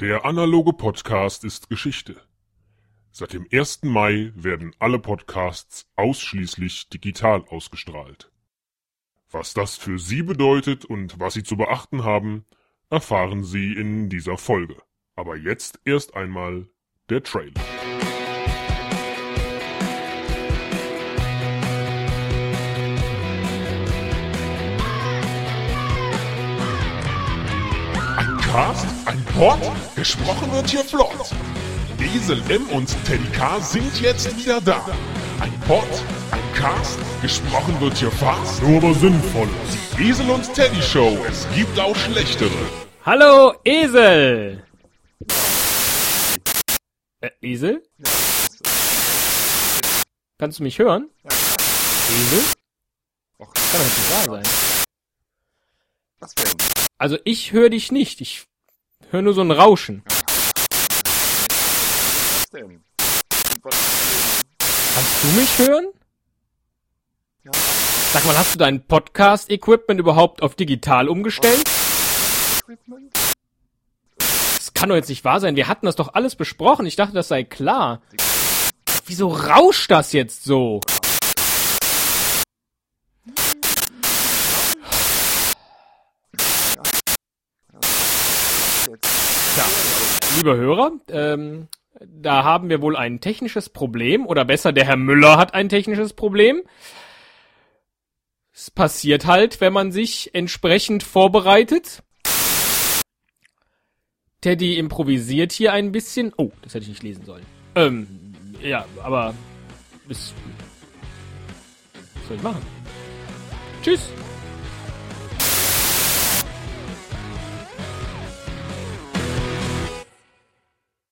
Der analoge Podcast ist Geschichte. Seit dem 1. Mai werden alle Podcasts ausschließlich digital ausgestrahlt. Was das für Sie bedeutet und was Sie zu beachten haben, erfahren Sie in dieser Folge. Aber jetzt erst einmal der Trailer. Ein Cast, Pod, gesprochen wird hier flott. Esel M und Teddy K sind jetzt wieder da. Ein Pod, ein Cast, gesprochen wird hier fast, nur aber sinnvoll. Die Esel und Teddy Show, es gibt auch schlechtere. Hallo, Esel! Äh, Esel? Kannst du mich hören? Esel? Och, Kann doch nicht wahr sein. Also ich höre dich nicht. Ich höre nur so ein Rauschen. Was denn? Kannst du mich hören? Ja, Sag mal, hast du dein Podcast-Equipment überhaupt auf digital umgestellt? Das kann doch jetzt nicht wahr sein. Wir hatten das doch alles besprochen. Ich dachte, das sei klar. Wieso rauscht das jetzt so? Tja, lieber Hörer, ähm, da haben wir wohl ein technisches Problem, oder besser, der Herr Müller hat ein technisches Problem. Es passiert halt, wenn man sich entsprechend vorbereitet. Teddy improvisiert hier ein bisschen. Oh, das hätte ich nicht lesen sollen. Ähm, ja, aber. Bis. Was soll ich machen? Tschüss.